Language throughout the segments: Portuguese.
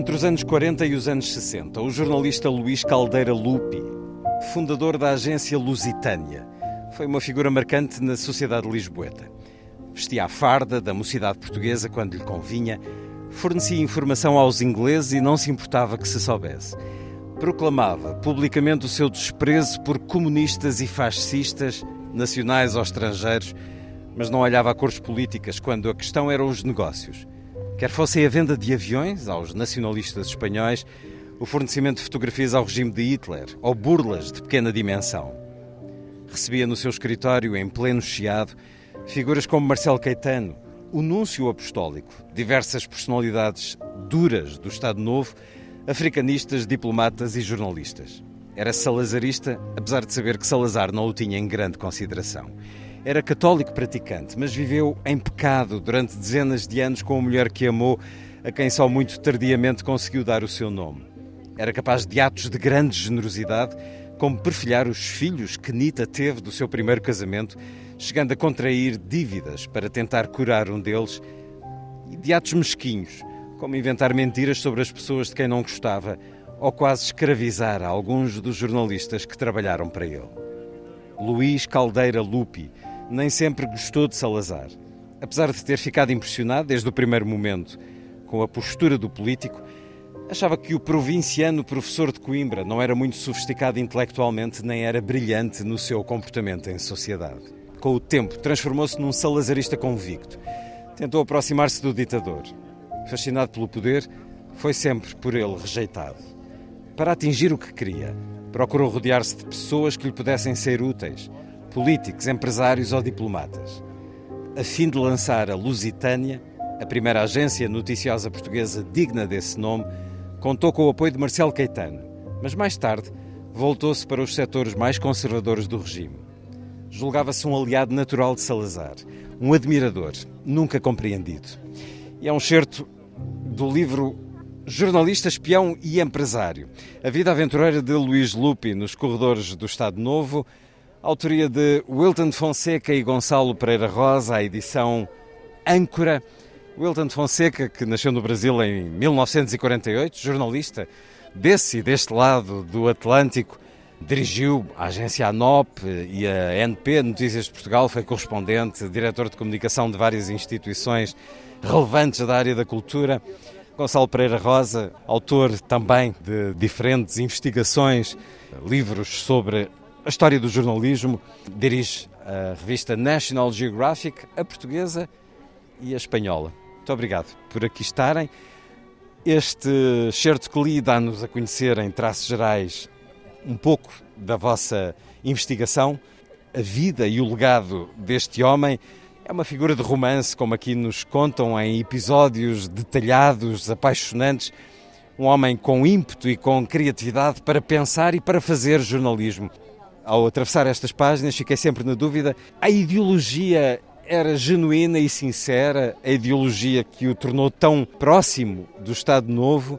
Entre os anos 40 e os anos 60, o jornalista Luís Caldeira Lupi, fundador da agência Lusitânia, foi uma figura marcante na sociedade lisboeta. Vestia a farda da mocidade portuguesa quando lhe convinha, fornecia informação aos ingleses e não se importava que se soubesse. Proclamava publicamente o seu desprezo por comunistas e fascistas, nacionais ou estrangeiros, mas não olhava a cores políticas quando a questão eram os negócios. Quer fosse a venda de aviões aos nacionalistas espanhóis, o fornecimento de fotografias ao regime de Hitler ou burlas de pequena dimensão. Recebia no seu escritório, em pleno chiado, figuras como Marcelo Caetano, o núncio apostólico, diversas personalidades duras do Estado Novo, africanistas, diplomatas e jornalistas. Era salazarista, apesar de saber que Salazar não o tinha em grande consideração. Era católico praticante, mas viveu em pecado durante dezenas de anos com a mulher que amou, a quem só muito tardiamente conseguiu dar o seu nome. Era capaz de atos de grande generosidade, como perfilhar os filhos que Nita teve do seu primeiro casamento, chegando a contrair dívidas para tentar curar um deles, e de atos mesquinhos, como inventar mentiras sobre as pessoas de quem não gostava, ou quase escravizar alguns dos jornalistas que trabalharam para ele. Luís Caldeira Lupi nem sempre gostou de Salazar. Apesar de ter ficado impressionado desde o primeiro momento com a postura do político, achava que o provinciano professor de Coimbra não era muito sofisticado intelectualmente nem era brilhante no seu comportamento em sociedade. Com o tempo, transformou-se num salazarista convicto. Tentou aproximar-se do ditador. Fascinado pelo poder, foi sempre por ele rejeitado. Para atingir o que queria, procurou rodear-se de pessoas que lhe pudessem ser úteis políticos, empresários ou diplomatas. A fim de lançar a Lusitânia, a primeira agência noticiosa portuguesa digna desse nome, contou com o apoio de Marcelo Caetano, mas mais tarde voltou-se para os setores mais conservadores do regime. Julgava-se um aliado natural de Salazar, um admirador, nunca compreendido. E é um certo do livro Jornalista, espião e empresário. A vida aventureira de Luís Lupi nos corredores do Estado Novo, autoria de Wilton Fonseca e Gonçalo Pereira Rosa, a edição Âncora. Wilton Fonseca, que nasceu no Brasil em 1948, jornalista desse e deste lado do Atlântico, dirigiu a agência ANOP e a NP Notícias de Portugal, foi correspondente, diretor de comunicação de várias instituições relevantes da área da cultura. Gonçalo Pereira Rosa, autor também de diferentes investigações, livros sobre a história do jornalismo, dirige a revista National Geographic, a portuguesa e a espanhola. Muito obrigado por aqui estarem. Este certo que li dá-nos a conhecer, em traços gerais, um pouco da vossa investigação, a vida e o legado deste homem. É uma figura de romance, como aqui nos contam em episódios detalhados, apaixonantes. Um homem com ímpeto e com criatividade para pensar e para fazer jornalismo ao atravessar estas páginas, fiquei sempre na dúvida: a ideologia era genuína e sincera, a ideologia que o tornou tão próximo do Estado Novo,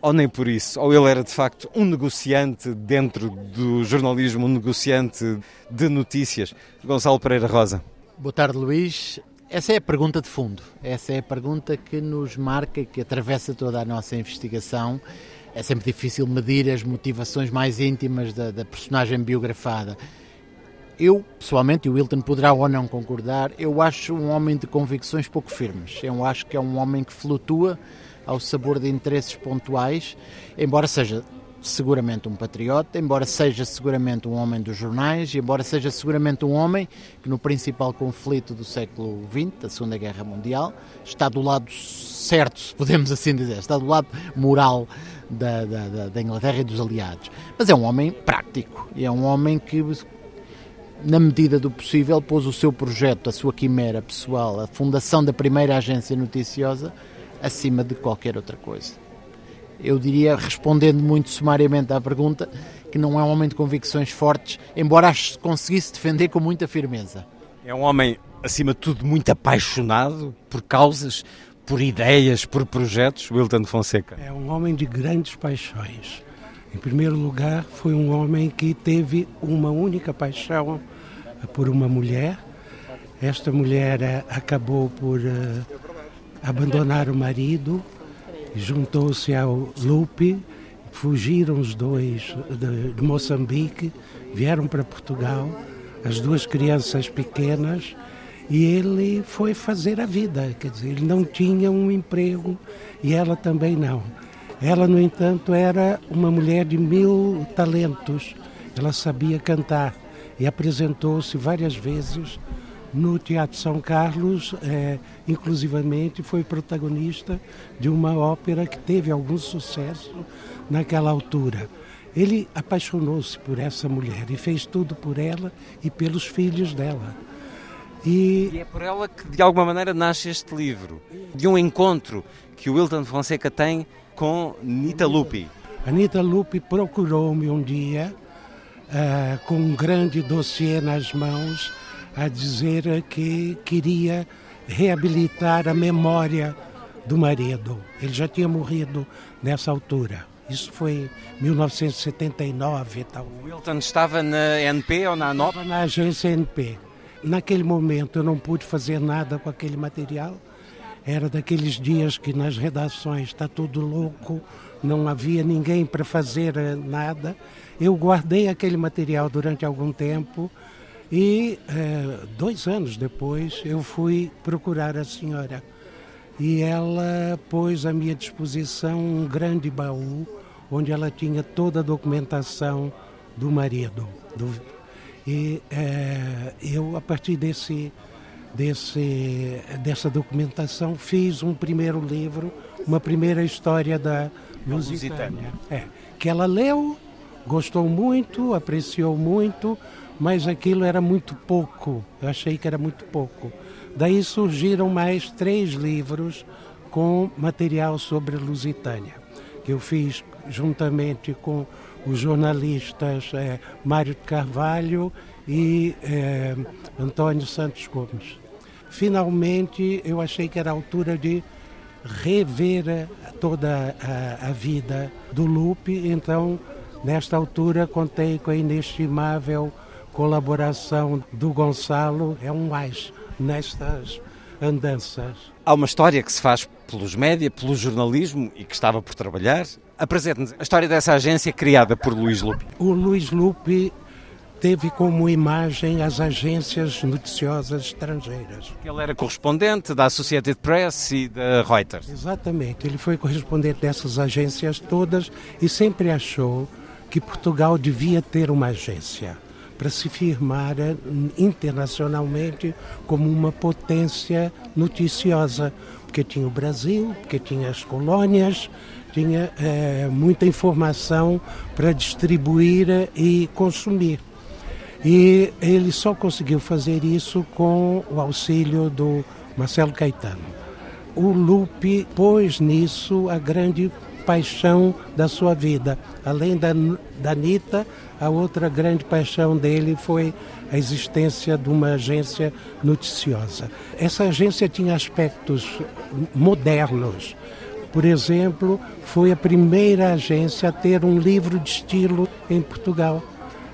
ou nem por isso? Ou ele era de facto um negociante dentro do jornalismo, um negociante de notícias? Gonçalo Pereira Rosa. Boa tarde, Luís. Essa é a pergunta de fundo. Essa é a pergunta que nos marca, que atravessa toda a nossa investigação é sempre difícil medir as motivações mais íntimas da, da personagem biografada. Eu, pessoalmente, e o Wilton poderá ou não concordar, eu acho um homem de convicções pouco firmes. Eu acho que é um homem que flutua ao sabor de interesses pontuais, embora seja seguramente um patriota, embora seja seguramente um homem dos jornais, e embora seja seguramente um homem que no principal conflito do século XX, da Segunda Guerra Mundial, está do lado certo, se podemos assim dizer, está do lado moral da, da, da Inglaterra e dos aliados. Mas é um homem prático, e é um homem que na medida do possível, pôs o seu projeto, a sua quimera pessoal, a fundação da primeira agência noticiosa, acima de qualquer outra coisa. Eu diria, respondendo muito sumariamente à pergunta, que não é um homem de convicções fortes, embora as conseguisse defender com muita firmeza. É um homem, acima de tudo, muito apaixonado por causas, por ideias, por projetos, Wilton Fonseca. É um homem de grandes paixões. Em primeiro lugar, foi um homem que teve uma única paixão por uma mulher. Esta mulher eh, acabou por uh, abandonar o marido, juntou-se ao Lupe, fugiram os dois de, de Moçambique, vieram para Portugal, as duas crianças pequenas, e ele foi fazer a vida, quer dizer, ele não tinha um emprego e ela também não. Ela, no entanto, era uma mulher de mil talentos, ela sabia cantar e apresentou-se várias vezes no Teatro São Carlos, é, inclusivamente foi protagonista de uma ópera que teve algum sucesso naquela altura. Ele apaixonou-se por essa mulher e fez tudo por ela e pelos filhos dela. E... e é por ela que, de alguma maneira, nasce este livro, de um encontro que o Wilton Fonseca tem com Nita Lupi. A Nita Lupi procurou-me um dia, uh, com um grande dossiê nas mãos, a dizer que queria reabilitar a memória do marido. Ele já tinha morrido nessa altura. Isso foi em 1979 e tal. O Wilton estava na NP ou na ANOP? Estava na agência NP. Naquele momento eu não pude fazer nada com aquele material. Era daqueles dias que nas redações está tudo louco, não havia ninguém para fazer eh, nada. Eu guardei aquele material durante algum tempo e é, dois anos depois eu fui procurar a senhora e ela pôs à minha disposição um grande baú onde ela tinha toda a documentação do marido. Do, e é, eu, a partir desse, desse, dessa documentação, fiz um primeiro livro, uma primeira história da Lusitânia. É, que ela leu, gostou muito, apreciou muito, mas aquilo era muito pouco, eu achei que era muito pouco. Daí surgiram mais três livros com material sobre Lusitânia, que eu fiz juntamente com os jornalistas é, Mário de Carvalho e é, Antônio Santos Gomes. Finalmente, eu achei que era a altura de rever toda a, a vida do Lupe, então, nesta altura, contei com a inestimável colaboração do Gonçalo é um mais nestas andanças. Há uma história que se faz pelos média, pelo jornalismo e que estava por trabalhar. Apresente-nos a história dessa agência criada por Luís Lupe. O Luís Lupe teve como imagem as agências noticiosas estrangeiras. Ele era correspondente da Associated Press e da Reuters. Exatamente, ele foi correspondente dessas agências todas e sempre achou que Portugal devia ter uma agência para se firmar internacionalmente como uma potência noticiosa, porque tinha o Brasil, porque tinha as colônias, tinha é, muita informação para distribuir e consumir. E ele só conseguiu fazer isso com o auxílio do Marcelo Caetano. O Lupe pôs nisso a grande paixão da sua vida. Além da, da Anitta, a outra grande paixão dele foi a existência de uma agência noticiosa. Essa agência tinha aspectos modernos. Por exemplo, foi a primeira agência a ter um livro de estilo em Portugal.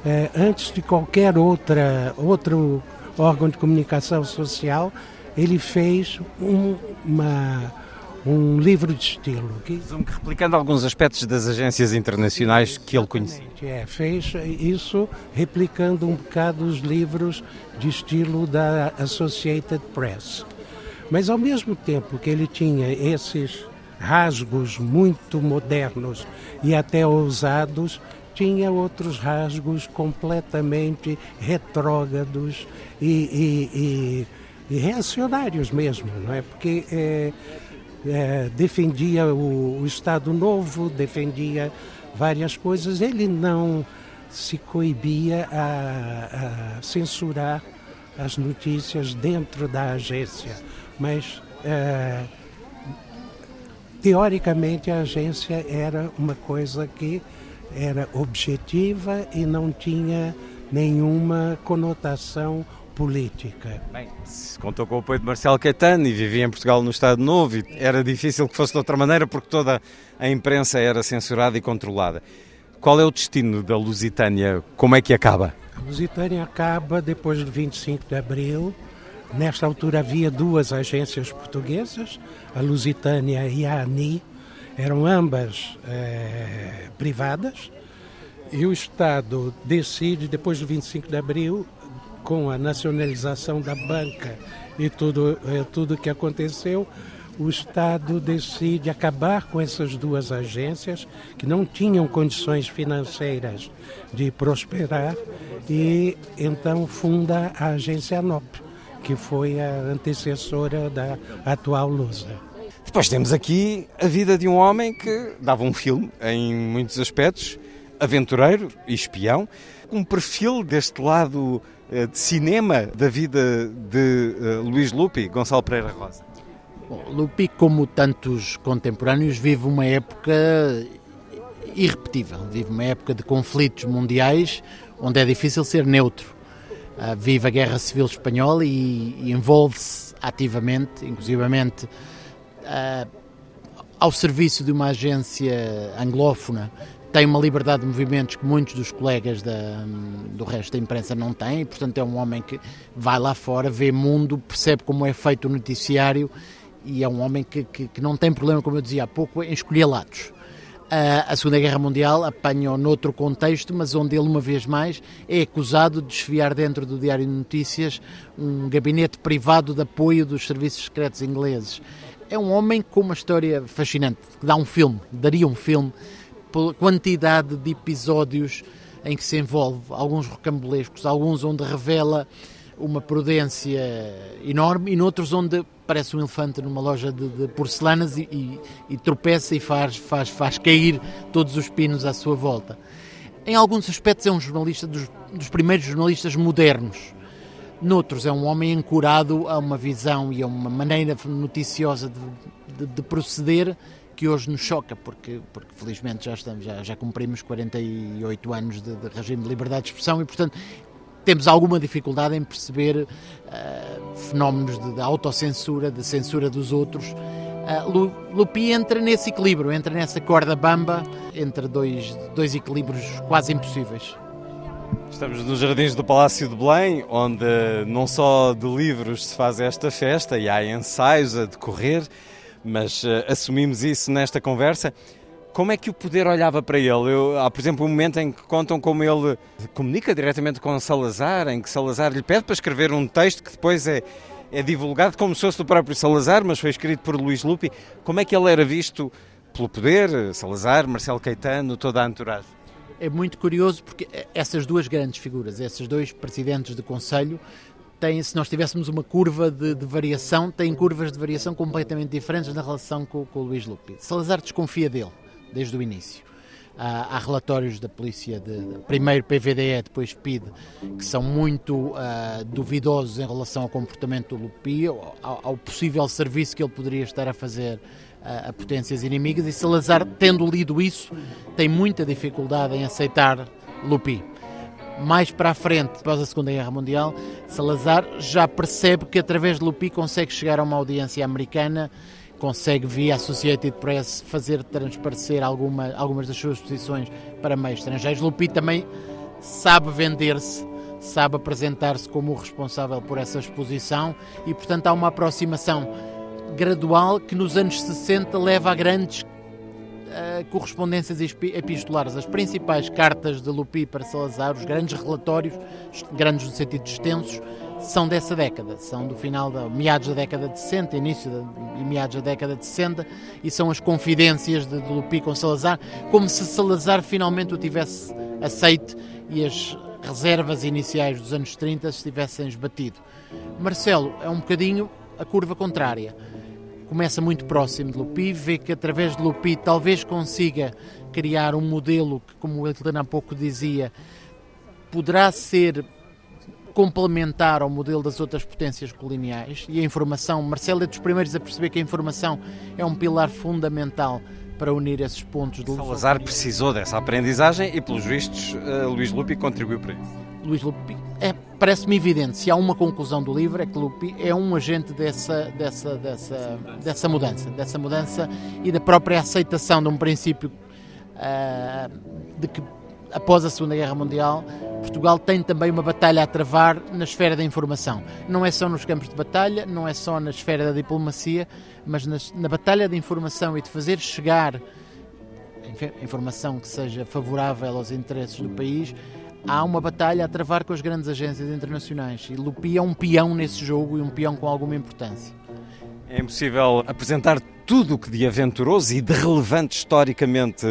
É, antes de qualquer outra, outro órgão de comunicação social, ele fez um, uma um livro de estilo. Que... Replicando alguns aspectos das agências internacionais que ele conhecia. É, fez isso replicando um bocado os livros de estilo da Associated Press. Mas ao mesmo tempo que ele tinha esses rasgos muito modernos e até ousados, tinha outros rasgos completamente retrógrados e, e, e, e reacionários mesmo, não é? Porque é, é, defendia o, o, Estado Novo, defendia várias coisas. Ele não se coibia a, a censurar as notícias dentro da agência, mas é, teoricamente a agência era uma coisa que era objetiva e não tinha nenhuma conotação política. Bem, se contou com o apoio de Marcelo Caetano e vivia em Portugal no Estado Novo, e era difícil que fosse de outra maneira porque toda a imprensa era censurada e controlada. Qual é o destino da Lusitânia? Como é que acaba? A Lusitânia acaba depois de 25 de abril. Nesta altura havia duas agências portuguesas, a Lusitânia e a ANI, eram ambas eh, privadas, e o Estado decide, depois do 25 de abril, com a nacionalização da banca e tudo eh, tudo que aconteceu, o Estado decide acabar com essas duas agências que não tinham condições financeiras de prosperar e então funda a agência NOP, que foi a antecessora da atual Lusa. Depois temos aqui a vida de um homem que dava um filme em muitos aspectos, aventureiro e espião, um perfil deste lado de cinema da vida de uh, Luís Lupi, Gonçalo Pereira Rosa. Bom, Lupi, como tantos contemporâneos, vive uma época irrepetível, vive uma época de conflitos mundiais onde é difícil ser neutro. Uh, vive a Guerra Civil Espanhola e, envolve-se ativamente, inclusivamente uh, ao serviço de uma agência anglófona tem uma liberdade de movimentos que muitos dos colegas da, do resto da imprensa não têm, e, portanto é um homem que vai lá fora, vê mundo, percebe como é feito o noticiário e é um homem que, que, que não tem problema, como eu dizia há pouco, em escolher lados. Uh, a Segunda Guerra Mundial apanhou noutro contexto, mas onde ele, uma vez mais, é acusado de desfiar dentro do Diário de Notícias um gabinete privado de apoio dos serviços secretos ingleses. É um homem com uma história fascinante, que dá um filme, daria um filme pela quantidade de episódios em que se envolve, alguns rocambolescos, alguns onde revela uma prudência enorme e noutros onde parece um elefante numa loja de, de porcelanas e, e, e, tropeça e faz, faz, faz cair todos os pinos à sua volta. Em alguns aspectos é um jornalista dos, dos primeiros jornalistas modernos. Noutros é um homem ancorado a uma visão e a uma maneira noticiosa de, de, de proceder que hoje nos choca, porque, porque felizmente já, estamos, já, já cumprimos 48 anos de, de regime de liberdade de expressão e, portanto, temos alguma dificuldade em perceber uh, fenómenos de, de, autocensura, de censura dos outros. Uh, Lupi entra nesse equilíbrio, entra nessa corda bamba entre dois, dois equilíbrios quase impossíveis. Estamos nos jardins do Palácio de Belém, onde não só de livros se faz esta festa e há ensaios a decorrer, mas uh, assumimos isso nesta conversa. Como é que o poder olhava para ele? Eu, há, por exemplo, um momento em que contam como ele comunica diretamente com Salazar, em que Salazar lhe pede para escrever um texto que depois é, é divulgado como se fosse do próprio Salazar, mas foi escrito por Luís Lupi. Como é que ele era visto pelo poder, Salazar, Marcelo Caetano, toda a entourage? É muito curioso porque essas duas grandes figuras, esses dois presidentes de Conselho, tem, se nós tivéssemos uma curva de, de, variação, têm curvas de variação completamente diferentes na relação com, com o Luís Lupi. Salazar desconfia dele, desde o início. Há, relatórios da polícia, de, primeiro PVDE, depois PID, que são muito uh, duvidosos em relação ao comportamento do Lupi, ao, ao, possível serviço que ele poderia estar a fazer a potências inimigas, e Salazar, tendo lido isso, tem muita dificuldade em aceitar Lupi mais para a frente, após a Segunda Guerra Mundial, Salazar já percebe que através de Lupi consegue chegar a uma audiência americana, consegue via Associated Press fazer transparecer alguma, algumas das suas posições para meios estrangeiros. Lupi também sabe vender-se, sabe apresentar-se como o responsável por essa exposição e, portanto, há uma aproximação gradual que nos anos 60 leva a grandes correspondências epistolares, as principais cartas de Lupi para Salazar, os grandes relatórios, grandes no sentido extensos, são dessa década, são do final da meados da década de 60, início da, e meados da década de 60, e são as confidências de, de Lupi com Salazar, como se Salazar finalmente o tivesse aceite e as reservas iniciais dos anos 30 se tivessem esbatido. Marcelo é um bocadinho a curva contrária começa muito próximo de Lupi, vê que através de Lupi talvez consiga criar um modelo que, como o Helena há pouco dizia, poderá ser complementar ao modelo das outras potências coloniais e a informação, Marcelo é dos primeiros a perceber que a informação é um pilar fundamental para unir esses pontos de Salazar precisou dessa aprendizagem e, pelos vistos, uh, Luís Lupi contribuiu para isso. Luís Lupi, parece-me evidente, se há uma conclusão do livro, é que Lupi é um agente dessa, dessa, dessa, dessa mudança, dessa mudança e da própria aceitação de um princípio uh, de que após a Segunda Guerra Mundial, Portugal tem também uma batalha a travar na esfera da informação. Não é só nos campos de batalha, não é só na esfera da diplomacia, mas na, na batalha de informação e de fazer chegar informação que seja favorável aos interesses do país, há uma batalha a travar com as grandes agências internacionais. E Lupi é um peão nesse jogo e um peão com alguma importância. É impossível apresentar tudo o que de aventuroso e de relevante historicamente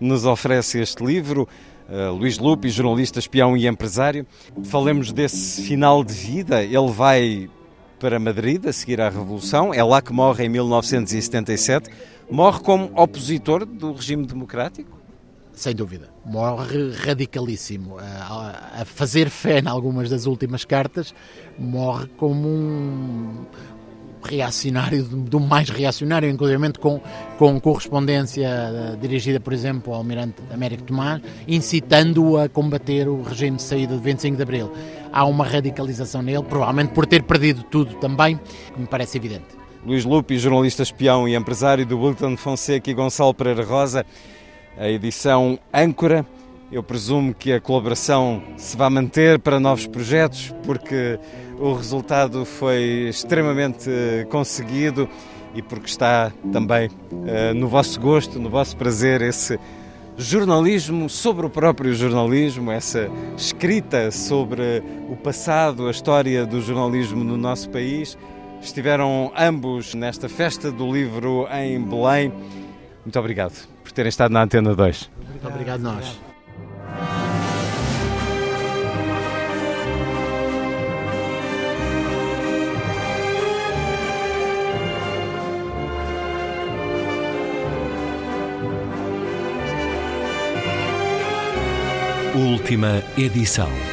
nos oferece este livro. Uh, Luís Lupe, jornalista, espião e empresário. Falemos desse final de vida. Ele vai para Madrid a seguir à Revolução. É lá que morre em 1977. Morre como opositor do regime democrático? Sem dúvida. Morre radicalíssimo. A, fazer fé em algumas das últimas cartas, morre como um, reacionário, do mais reacionário, inclusive com, com correspondência uh, dirigida, por exemplo, ao almirante Américo Tomás, incitando-o a combater o regime de saída de 25 de Abril. Há uma radicalização nele, provavelmente por ter perdido tudo também, que me parece evidente. Luís Lupe, jornalista espião e empresário do Bulletin Fonseca e Gonçalo Pereira Rosa, a edição Âncora. Eu presumo que a colaboração se vai manter para novos projetos, porque o resultado foi extremamente eh, conseguido e porque está também uh, no vosso gosto, no vosso prazer, esse jornalismo sobre o próprio jornalismo, essa escrita sobre o passado, a história do jornalismo no nosso país. Estiveram ambos nesta festa do livro em Belém. Muito obrigado por terem estado na Antena 2. Muito obrigado, nós. Última edição.